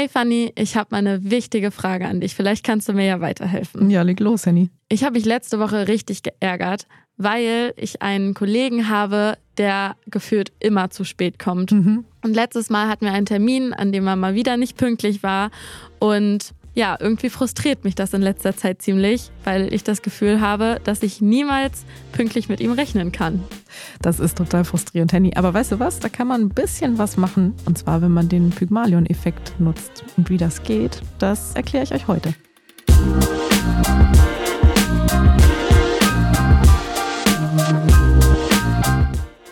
Hey Fanny, ich habe mal eine wichtige Frage an dich. Vielleicht kannst du mir ja weiterhelfen. Ja, leg los, Henny. Ich habe mich letzte Woche richtig geärgert, weil ich einen Kollegen habe, der gefühlt immer zu spät kommt. Mhm. Und letztes Mal hatten wir einen Termin, an dem er mal wieder nicht pünktlich war. Und ja, irgendwie frustriert mich das in letzter Zeit ziemlich, weil ich das Gefühl habe, dass ich niemals pünktlich mit ihm rechnen kann. Das ist total frustrierend, Henny. Aber weißt du was? Da kann man ein bisschen was machen. Und zwar, wenn man den Pygmalion-Effekt nutzt. Und wie das geht, das erkläre ich euch heute.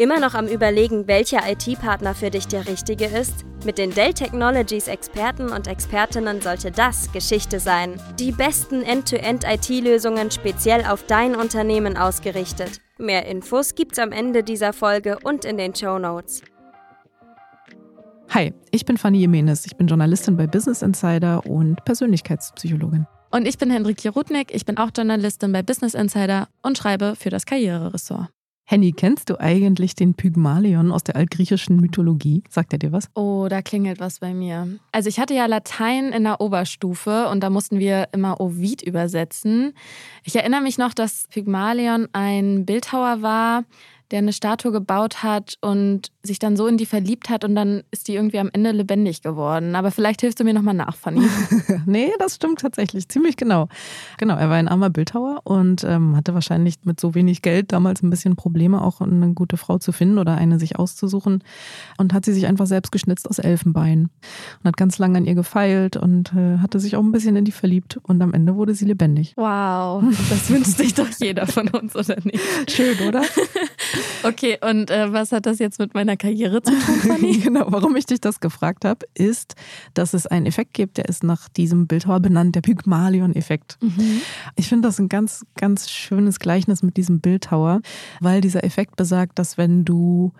Immer noch am Überlegen, welcher IT-Partner für dich der richtige ist? Mit den Dell Technologies Experten und Expertinnen sollte das Geschichte sein. Die besten End-to-End-IT-Lösungen speziell auf dein Unternehmen ausgerichtet. Mehr Infos gibt's am Ende dieser Folge und in den Show Notes. Hi, ich bin Fanny Jimenez. Ich bin Journalistin bei Business Insider und Persönlichkeitspsychologin. Und ich bin Henrike Rudnick, ich bin auch Journalistin bei Business Insider und schreibe für das Karriereressort. Henny, kennst du eigentlich den Pygmalion aus der altgriechischen Mythologie? Sagt er dir was? Oh, da klingelt was bei mir. Also ich hatte ja Latein in der Oberstufe und da mussten wir immer Ovid übersetzen. Ich erinnere mich noch, dass Pygmalion ein Bildhauer war, der eine Statue gebaut hat und sich dann so in die verliebt hat und dann ist die irgendwie am Ende lebendig geworden. Aber vielleicht hilfst du mir nochmal nach, Fanny. nee, das stimmt tatsächlich, ziemlich genau. Genau, er war ein armer Bildhauer und ähm, hatte wahrscheinlich mit so wenig Geld damals ein bisschen Probleme, auch eine gute Frau zu finden oder eine sich auszusuchen und hat sie sich einfach selbst geschnitzt aus Elfenbein und hat ganz lange an ihr gefeilt und äh, hatte sich auch ein bisschen in die verliebt und am Ende wurde sie lebendig. Wow, das wünscht sich doch jeder von uns, oder nicht? Schön, oder? Okay, und äh, was hat das jetzt mit meiner Karriere zu tun, Fanny? genau, warum ich dich das gefragt habe, ist, dass es einen Effekt gibt, der ist nach diesem Bildhauer benannt, der Pygmalion-Effekt. Mhm. Ich finde das ein ganz, ganz schönes Gleichnis mit diesem Bildhauer, weil dieser Effekt besagt, dass wenn du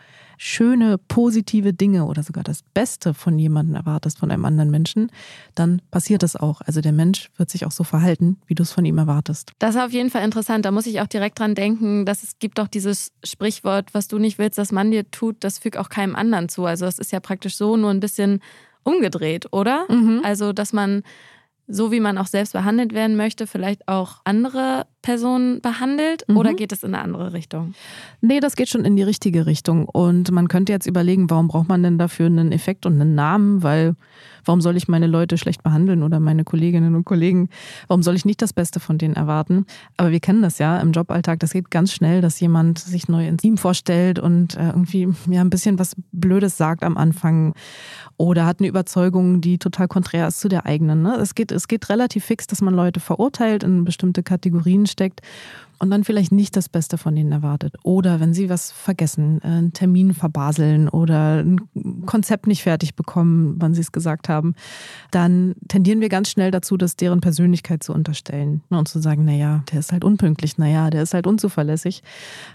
schöne, positive Dinge oder sogar das Beste von jemandem erwartest, von einem anderen Menschen, dann passiert es auch. Also der Mensch wird sich auch so verhalten, wie du es von ihm erwartest. Das ist auf jeden Fall interessant. Da muss ich auch direkt dran denken, dass es gibt auch dieses Sprichwort, was du nicht willst, dass man dir tut, das fügt auch keinem anderen zu. Also es ist ja praktisch so nur ein bisschen umgedreht, oder? Mhm. Also, dass man so wie man auch selbst behandelt werden möchte, vielleicht auch andere Personen behandelt? Mhm. Oder geht es in eine andere Richtung? Nee, das geht schon in die richtige Richtung. Und man könnte jetzt überlegen, warum braucht man denn dafür einen Effekt und einen Namen? Weil warum soll ich meine Leute schlecht behandeln oder meine Kolleginnen und Kollegen? Warum soll ich nicht das Beste von denen erwarten? Aber wir kennen das ja im Joballtag. Das geht ganz schnell, dass jemand sich neu ins Team vorstellt und äh, irgendwie ja ein bisschen was Blödes sagt am Anfang oder hat eine Überzeugung, die total konträr ist zu der eigenen. Ne? Es, geht, es geht relativ fix, dass man Leute verurteilt, in bestimmte Kategorien steckt und dann vielleicht nicht das Beste von ihnen erwartet. Oder wenn sie was vergessen, äh, einen Termin verbaseln oder ein Konzept nicht fertig bekommen, wann sie es gesagt haben, dann tendieren wir ganz schnell dazu, das deren Persönlichkeit zu unterstellen ne, und zu sagen, naja, der ist halt unpünktlich, naja, der ist halt unzuverlässig.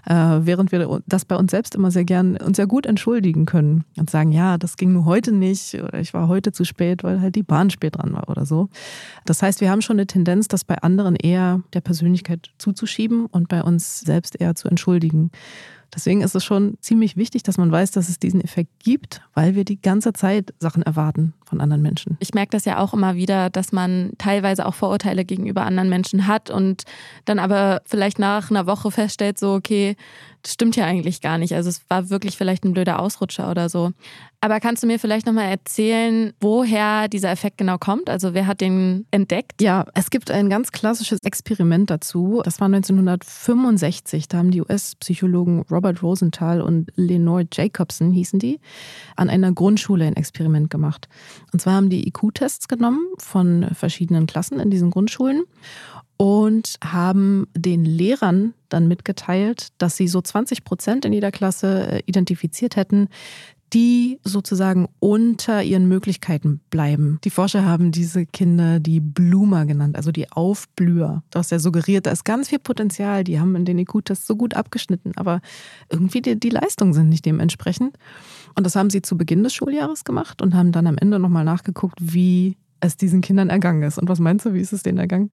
Äh, während wir das bei uns selbst immer sehr gern und sehr gut entschuldigen können und sagen, ja, das ging nur heute nicht oder ich war heute zu spät, weil halt die Bahn spät dran war oder so. Das heißt, wir haben schon eine Tendenz, das bei anderen eher der Persönlichkeit zuzuschieben und bei uns selbst eher zu entschuldigen. Deswegen ist es schon ziemlich wichtig, dass man weiß, dass es diesen Effekt gibt, weil wir die ganze Zeit Sachen erwarten von anderen Menschen. Ich merke das ja auch immer wieder, dass man teilweise auch Vorurteile gegenüber anderen Menschen hat und dann aber vielleicht nach einer Woche feststellt, so, okay, das stimmt ja eigentlich gar nicht. Also es war wirklich vielleicht ein blöder Ausrutscher oder so. Aber kannst du mir vielleicht nochmal erzählen, woher dieser Effekt genau kommt? Also wer hat den entdeckt? Ja, es gibt ein ganz klassisches Experiment dazu. Das war 1965. Da haben die US-Psychologen Robert Rosenthal und Lenore Jacobson, hießen die, an einer Grundschule ein Experiment gemacht. Und zwar haben die IQ-Tests genommen von verschiedenen Klassen in diesen Grundschulen und haben den Lehrern dann mitgeteilt, dass sie so 20 Prozent in jeder Klasse äh, identifiziert hätten, die sozusagen unter ihren Möglichkeiten bleiben. Die Forscher haben diese Kinder die Bloomer genannt, also die Aufblüher. Du hast ja suggeriert, da ist ganz viel Potenzial, die haben in den IQ-Tests so gut abgeschnitten, aber irgendwie die, die Leistungen sind nicht dementsprechend. Und das haben sie zu Beginn des Schuljahres gemacht und haben dann am Ende nochmal nachgeguckt, wie es diesen Kindern ergangen ist. Und was meinst du, wie ist es denen ergangen?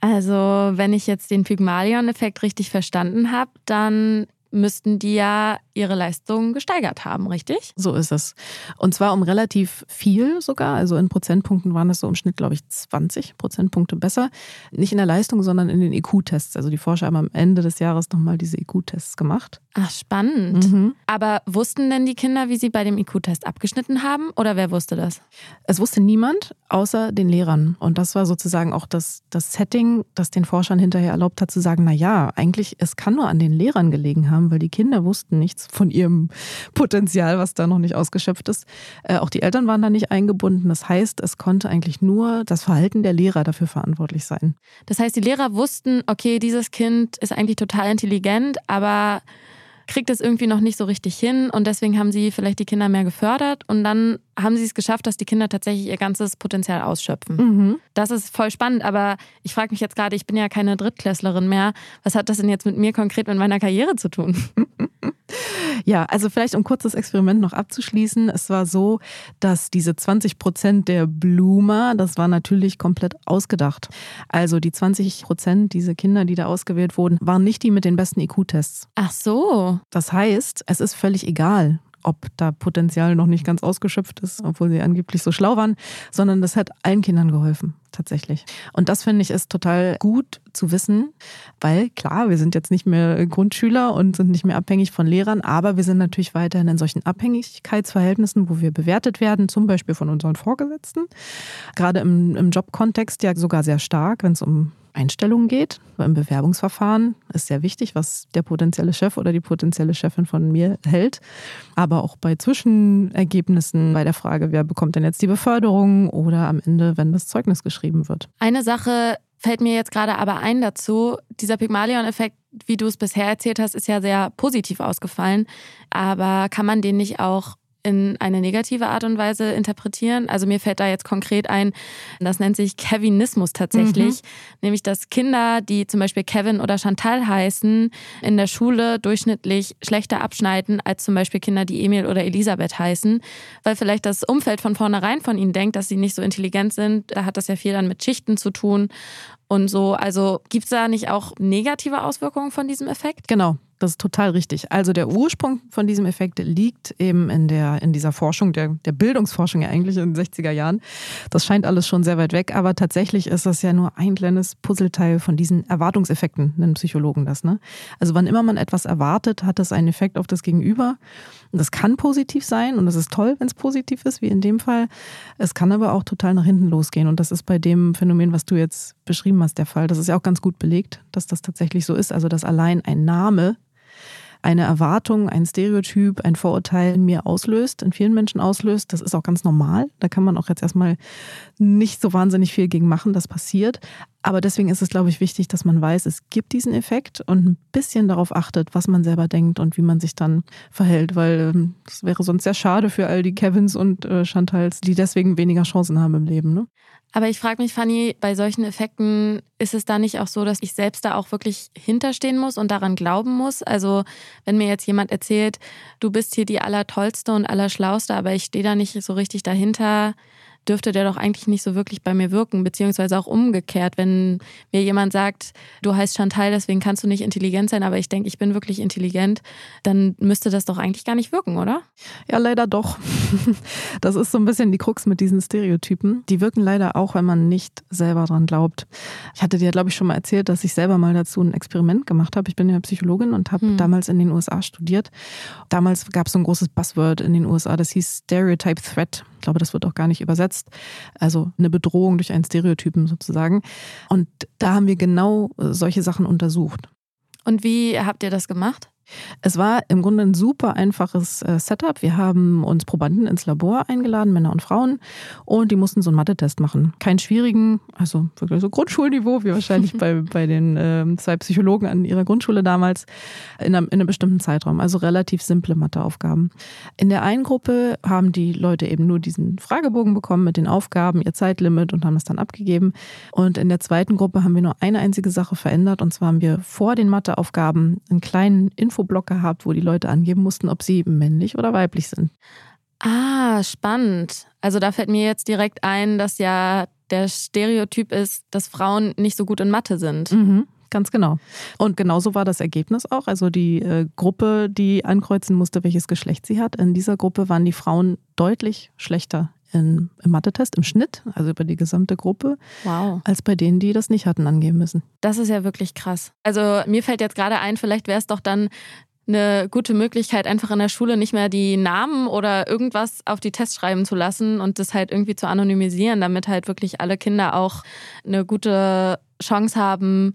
Also, wenn ich jetzt den Pygmalion-Effekt richtig verstanden habe, dann müssten die ja ihre Leistung gesteigert haben, richtig? So ist es. Und zwar um relativ viel sogar. Also in Prozentpunkten waren es so im Schnitt, glaube ich, 20 Prozentpunkte besser. Nicht in der Leistung, sondern in den IQ-Tests. Also die Forscher haben am Ende des Jahres nochmal diese IQ-Tests gemacht. Ach, spannend. Mhm. Aber wussten denn die Kinder, wie sie bei dem IQ-Test abgeschnitten haben? Oder wer wusste das? Es wusste niemand, außer den Lehrern. Und das war sozusagen auch das, das Setting, das den Forschern hinterher erlaubt hat zu sagen, na ja, eigentlich, es kann nur an den Lehrern gelegen haben, weil die Kinder wussten nichts von ihrem Potenzial, was da noch nicht ausgeschöpft ist. Äh, auch die Eltern waren da nicht eingebunden. Das heißt, es konnte eigentlich nur das Verhalten der Lehrer dafür verantwortlich sein. Das heißt, die Lehrer wussten, okay, dieses Kind ist eigentlich total intelligent, aber kriegt es irgendwie noch nicht so richtig hin und deswegen haben sie vielleicht die Kinder mehr gefördert und dann haben sie es geschafft, dass die Kinder tatsächlich ihr ganzes Potenzial ausschöpfen. Mhm. Das ist voll spannend, aber ich frage mich jetzt gerade, ich bin ja keine Drittklässlerin mehr. Was hat das denn jetzt mit mir konkret mit meiner Karriere zu tun? Ja, also vielleicht um kurz das Experiment noch abzuschließen. Es war so, dass diese 20 Prozent der Bloomer, das war natürlich komplett ausgedacht. Also die 20 Prozent, diese Kinder, die da ausgewählt wurden, waren nicht die mit den besten IQ-Tests. Ach so. Das heißt, es ist völlig egal, ob da Potenzial noch nicht ganz ausgeschöpft ist, obwohl sie angeblich so schlau waren, sondern das hat allen Kindern geholfen, tatsächlich. Und das finde ich ist total gut zu wissen, weil klar, wir sind jetzt nicht mehr Grundschüler und sind nicht mehr abhängig von Lehrern, aber wir sind natürlich weiterhin in solchen Abhängigkeitsverhältnissen, wo wir bewertet werden, zum Beispiel von unseren Vorgesetzten. Gerade im, im Jobkontext ja sogar sehr stark, wenn es um Einstellungen geht. Beim Bewerbungsverfahren ist sehr wichtig, was der potenzielle Chef oder die potenzielle Chefin von mir hält. Aber auch bei Zwischenergebnissen, bei der Frage, wer bekommt denn jetzt die Beförderung oder am Ende, wenn das Zeugnis geschrieben wird. Eine Sache fällt mir jetzt gerade aber ein dazu. Dieser Pygmalion-Effekt, wie du es bisher erzählt hast, ist ja sehr positiv ausgefallen. Aber kann man den nicht auch in eine negative Art und Weise interpretieren. Also mir fällt da jetzt konkret ein, das nennt sich Kevinismus tatsächlich, mhm. nämlich dass Kinder, die zum Beispiel Kevin oder Chantal heißen, in der Schule durchschnittlich schlechter abschneiden als zum Beispiel Kinder, die Emil oder Elisabeth heißen, weil vielleicht das Umfeld von vornherein von ihnen denkt, dass sie nicht so intelligent sind. Da hat das ja viel dann mit Schichten zu tun und so. Also gibt es da nicht auch negative Auswirkungen von diesem Effekt? Genau. Das ist total richtig. Also der Ursprung von diesem Effekt liegt eben in, der, in dieser Forschung, der, der Bildungsforschung ja eigentlich in den 60er Jahren. Das scheint alles schon sehr weit weg, aber tatsächlich ist das ja nur ein kleines Puzzleteil von diesen Erwartungseffekten, nennen Psychologen das. Ne? Also wann immer man etwas erwartet, hat das einen Effekt auf das Gegenüber. Und das kann positiv sein und es ist toll, wenn es positiv ist, wie in dem Fall. Es kann aber auch total nach hinten losgehen und das ist bei dem Phänomen, was du jetzt beschrieben hast, der Fall. Das ist ja auch ganz gut belegt, dass das tatsächlich so ist. Also dass allein ein Name eine Erwartung, ein Stereotyp, ein Vorurteil in mir auslöst, in vielen Menschen auslöst. Das ist auch ganz normal. Da kann man auch jetzt erstmal nicht so wahnsinnig viel gegen machen. Das passiert. Aber deswegen ist es, glaube ich, wichtig, dass man weiß, es gibt diesen Effekt und ein bisschen darauf achtet, was man selber denkt und wie man sich dann verhält, weil ähm, wäre sonst sehr schade für all die Kevins und äh, Chantals, die deswegen weniger Chancen haben im Leben. Ne? Aber ich frage mich, Fanny, bei solchen Effekten ist es da nicht auch so, dass ich selbst da auch wirklich hinterstehen muss und daran glauben muss? Also wenn mir jetzt jemand erzählt, du bist hier die Allertollste und Allerschlauste, aber ich stehe da nicht so richtig dahinter, dürfte der doch eigentlich nicht so wirklich bei mir wirken, beziehungsweise auch umgekehrt, wenn mir jemand sagt, du heißt Chantal, deswegen kannst du nicht intelligent sein, aber ich denke, ich bin wirklich intelligent, dann müsste das doch eigentlich gar nicht wirken, oder? Ja, leider doch. Das ist so ein bisschen die Krux mit diesen Stereotypen. Die wirken leider auch, wenn man nicht selber dran glaubt. Ich hatte dir, glaube ich, schon mal erzählt, dass ich selber mal dazu ein Experiment gemacht habe. Ich bin ja Psychologin und habe hm. damals in den USA studiert. Damals gab es so ein großes Buzzword in den USA, das hieß Stereotype Threat. Ich glaube, das wird auch gar nicht übersetzt. Also eine Bedrohung durch einen Stereotypen sozusagen. Und da haben wir genau solche Sachen untersucht. Und wie habt ihr das gemacht? Es war im Grunde ein super einfaches äh, Setup. Wir haben uns Probanden ins Labor eingeladen, Männer und Frauen, und die mussten so einen Mathe-Test machen. Keinen schwierigen, also wirklich so Grundschulniveau, wie wahrscheinlich bei, bei den äh, zwei Psychologen an ihrer Grundschule damals, in einem, in einem bestimmten Zeitraum. Also relativ simple Matheaufgaben. In der einen Gruppe haben die Leute eben nur diesen Fragebogen bekommen mit den Aufgaben, ihr Zeitlimit und haben es dann abgegeben. Und in der zweiten Gruppe haben wir nur eine einzige Sache verändert, und zwar haben wir vor den Matheaufgaben einen kleinen Info Infoblock gehabt, wo die Leute angeben mussten, ob sie männlich oder weiblich sind. Ah, spannend. Also da fällt mir jetzt direkt ein, dass ja der Stereotyp ist, dass Frauen nicht so gut in Mathe sind. Mhm. Ganz genau. Und genauso war das Ergebnis auch. Also die äh, Gruppe, die ankreuzen musste, welches Geschlecht sie hat, in dieser Gruppe waren die Frauen deutlich schlechter in, im Mathe-Test im Schnitt, also über die gesamte Gruppe, wow. als bei denen, die das nicht hatten angeben müssen. Das ist ja wirklich krass. Also mir fällt jetzt gerade ein, vielleicht wäre es doch dann eine gute Möglichkeit, einfach in der Schule nicht mehr die Namen oder irgendwas auf die Tests schreiben zu lassen und das halt irgendwie zu anonymisieren, damit halt wirklich alle Kinder auch eine gute Chance haben,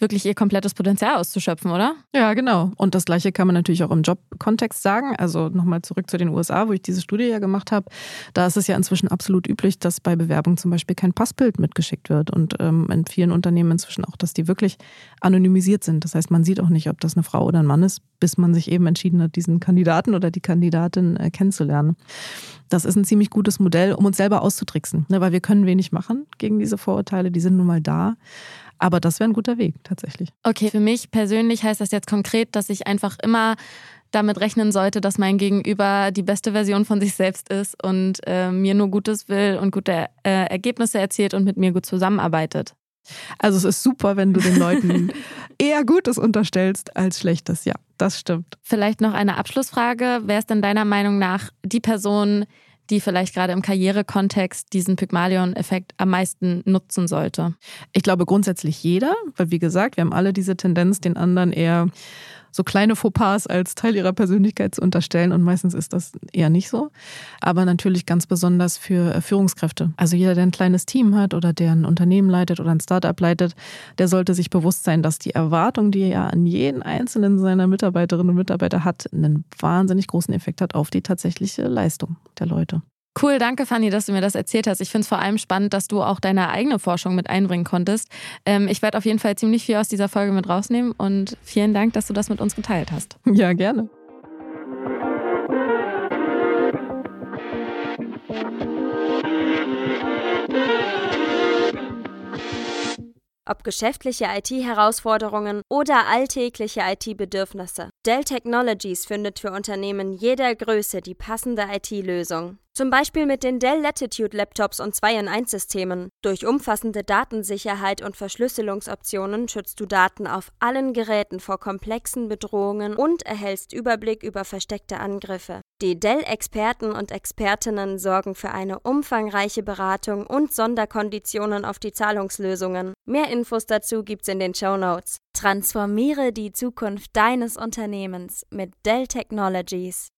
wirklich ihr komplettes Potenzial auszuschöpfen, oder? Ja, genau. Und das Gleiche kann man natürlich auch im Jobkontext sagen. Also nochmal zurück zu den USA, wo ich diese Studie ja gemacht habe. Da ist es ja inzwischen absolut üblich, dass bei Bewerbung zum Beispiel kein Passbild mitgeschickt wird. Und ähm, in vielen Unternehmen inzwischen auch, dass die wirklich anonymisiert sind. Das heißt, man sieht auch nicht, ob das eine Frau oder ein Mann ist, bis man sich eben entschieden hat, diesen Kandidaten oder die Kandidatin äh, kennenzulernen. Das ist ein ziemlich gutes Modell, um uns selber auszutricksen, ne, weil wir können wenig machen gegen diese Vorurteile, die sind nun mal da. Aber das wäre ein guter Weg tatsächlich. Okay, für mich persönlich heißt das jetzt konkret, dass ich einfach immer damit rechnen sollte, dass mein Gegenüber die beste Version von sich selbst ist und äh, mir nur Gutes will und gute äh, Ergebnisse erzielt und mit mir gut zusammenarbeitet. Also es ist super, wenn du den Leuten eher Gutes unterstellst als Schlechtes. Ja, das stimmt. Vielleicht noch eine Abschlussfrage. Wer ist denn deiner Meinung nach die Person, die vielleicht gerade im Karrierekontext diesen Pygmalion-Effekt am meisten nutzen sollte? Ich glaube grundsätzlich jeder, weil wie gesagt, wir haben alle diese Tendenz, den anderen eher so kleine Fauxpas als Teil ihrer Persönlichkeit zu unterstellen und meistens ist das eher nicht so. Aber natürlich ganz besonders für äh, Führungskräfte. Also jeder, der ein kleines Team hat oder der ein Unternehmen leitet oder ein Startup leitet, der sollte sich bewusst sein, dass die Erwartung, die er an jeden einzelnen seiner Mitarbeiterinnen und Mitarbeiter hat, einen wahnsinnig großen Effekt hat auf die tatsächliche Leistung der Leute. Cool, danke Fanny, dass du mir das erzählt hast. Ich finde es vor allem spannend, dass du auch deine eigene Forschung mit einbringen konntest. Ähm, ich werde auf jeden Fall ziemlich viel aus dieser Folge mit rausnehmen und vielen Dank, dass du das mit uns geteilt hast. Ja, gerne. ob geschäftliche IT-Herausforderungen oder alltägliche IT-Bedürfnisse. Dell Technologies findet für Unternehmen jeder Größe die passende IT-Lösung. Zum Beispiel mit den Dell Latitude Laptops und 2-in-1-Systemen. Durch umfassende Datensicherheit und Verschlüsselungsoptionen schützt du Daten auf allen Geräten vor komplexen Bedrohungen und erhältst Überblick über versteckte Angriffe. Die Dell-Experten und Expertinnen sorgen für eine umfangreiche Beratung und Sonderkonditionen auf die Zahlungslösungen. Mehr Infos dazu gibt's in den Show Notes. Transformiere die Zukunft deines Unternehmens mit Dell Technologies.